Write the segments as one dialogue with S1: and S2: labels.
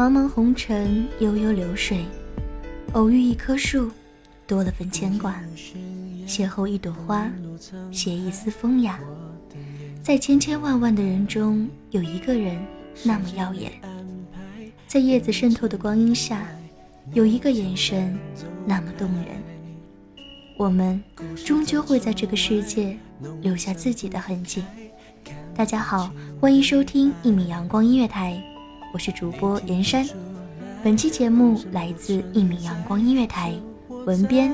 S1: 茫茫红尘，悠悠流水，偶遇一棵树，多了份牵挂；邂逅一朵花，携一丝风雅。在千千万万的人中，有一个人那么耀眼；在叶子渗透的光阴下，有一个眼神那么动人。我们终究会在这个世界留下自己的痕迹。大家好，欢迎收听一米阳光音乐台。我是主播严山，本期节目来自一米阳光音乐台，文编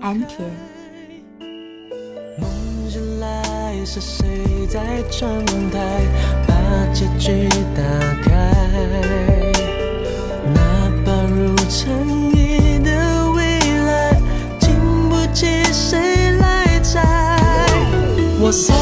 S1: 安田。
S2: 梦醒来是谁在窗台把结局打开？那把如尘埃的未来，经不起谁来摘。我送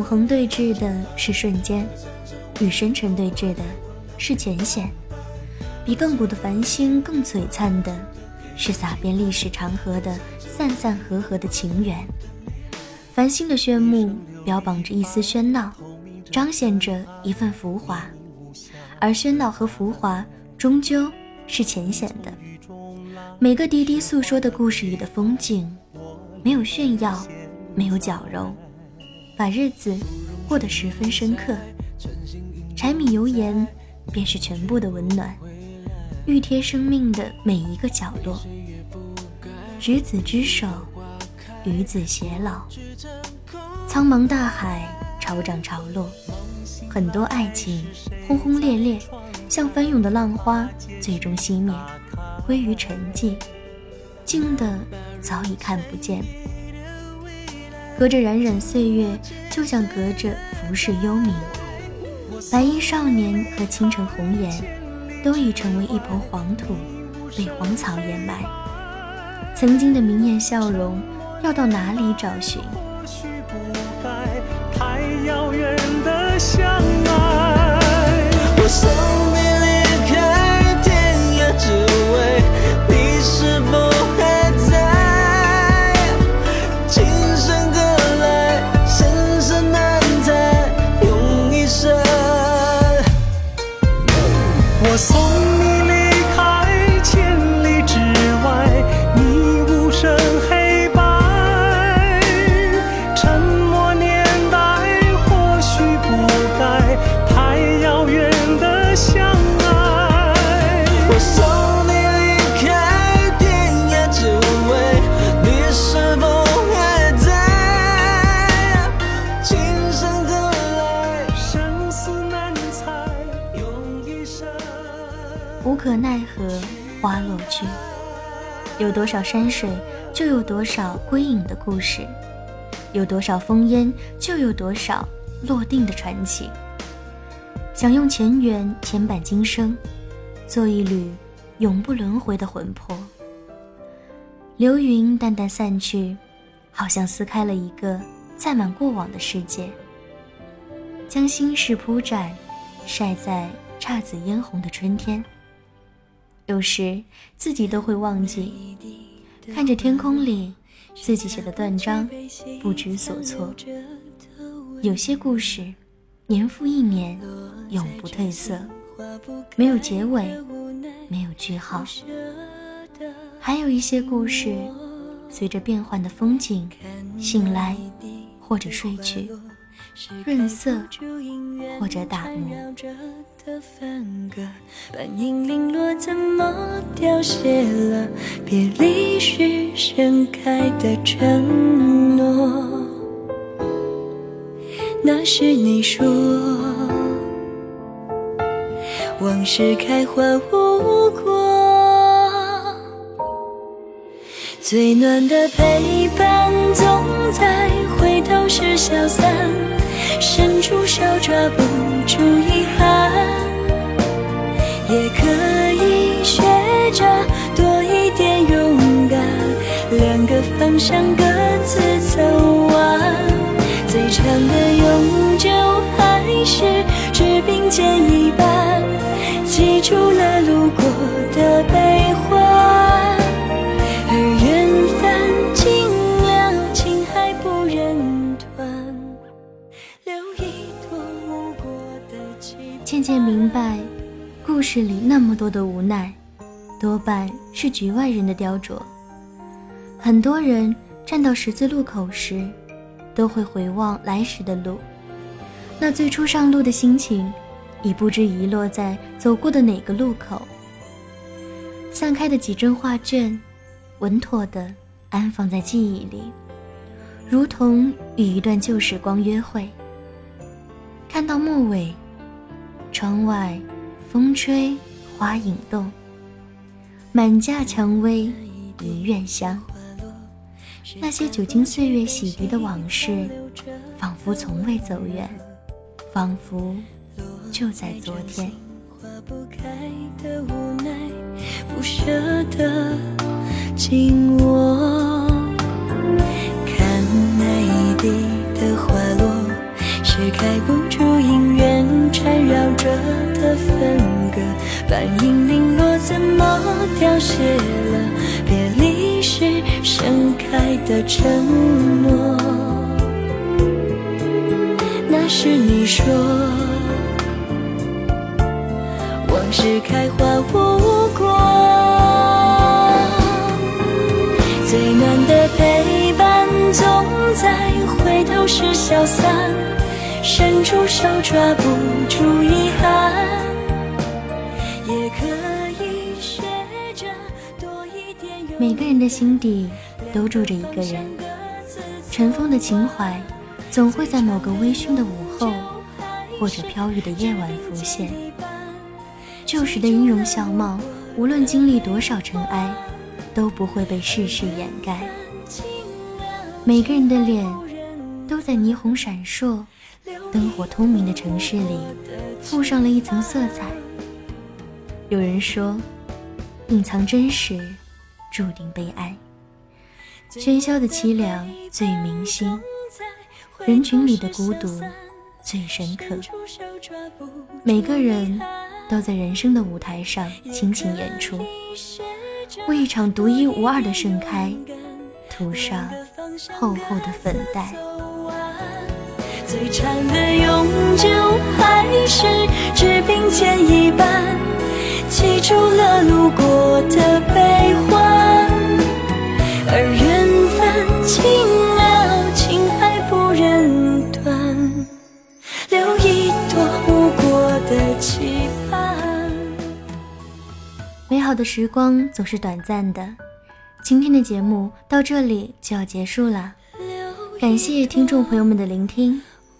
S1: 永恒对峙的是瞬间，与深沉对峙的是浅显。比亘古的繁星更璀璨的，是洒遍历史长河的散散合合的情缘。繁星的炫目标榜着一丝喧闹，彰显着一份浮华，而喧闹和浮华终究是浅显的。每个滴滴诉说的故事里的风景，没有炫耀，没有矫揉。把日子过得十分深刻，柴米油盐便是全部的温暖，熨贴生命的每一个角落。执子之手，与子偕老。苍茫大海，潮涨潮落，很多爱情轰轰烈烈，像翻涌的浪花，最终熄灭，归于沉寂，静的早已看不见。隔着冉冉岁月，就像隔着浮世幽冥。白衣少年和倾城红颜，都已成为一抔黄土，被荒草掩埋。曾经的明艳笑容，要到哪里找寻？
S2: 或许不该太遥远的相爱。相爱。我送你离开天涯，只为你是否还在？今生何来，生死难猜，用一生无
S1: 可奈何，花落去。有多少山水，就有多少归隐的故事；有多少烽烟，就有多少落定的传奇。想用前缘牵绊今生，做一缕永不轮回的魂魄。流云淡淡散去，好像撕开了一个载满过往的世界，将心事铺展，晒在姹紫嫣红的春天。有时自己都会忘记，看着天空里自己写的断章，不知所措。有些故事，年复一年，永不褪色，没有结尾，没有句号。还有一些故事，随着变幻的风景，醒来或者睡去。润色，或者打磨。
S3: 凋谢了？别离时盛开的承诺。那是你说，往事开花无果，最暖的陪伴总在回头时消散。伸出手抓不住遗憾，也可以学着多一点勇敢，两个方向各
S1: 渐渐明白，故事里那么多的无奈，多半是局外人的雕琢。很多人站到十字路口时，都会回望来时的路，那最初上路的心情，已不知遗落在走过的哪个路口。散开的几帧画卷，稳妥地安放在记忆里，如同与一段旧时光约会。看到末尾。窗外，风吹花影动，满架蔷薇一院香。那些久经岁月洗涤的往事，仿佛从未走远，仿佛就在昨天。
S3: 不舍得紧握，地的花落，是开不出姻缘。缠绕着的分割，半影零落，怎么凋谢了？别离时盛开的承诺。那是你说，往事开花无消散。伸出手抓不住遗憾，也可以学着多一点
S1: 每个人的心底都住着一个人，尘封的情怀总会在某个微醺的午后，或者飘雨的夜晚浮现。旧时的音容笑貌，无论经历多少尘埃，都不会被世事掩盖。每个人的脸都在霓虹闪烁。灯火通明的城市里，附上了一层色彩。有人说，隐藏真实，注定悲哀。喧嚣的凄凉最铭心，人群里的孤独最深刻。每个人都在人生的舞台上倾情演出，为一场独一无二的盛开涂上厚厚的粉黛。
S3: 最长的永久还是只并肩一半，记住了路过的悲欢，而缘分尽了，情还不忍断，留一朵无果的期盼。
S1: 美好的时光总是短暂的，今天的节目到这里就要结束了，感谢听众朋友们的聆听。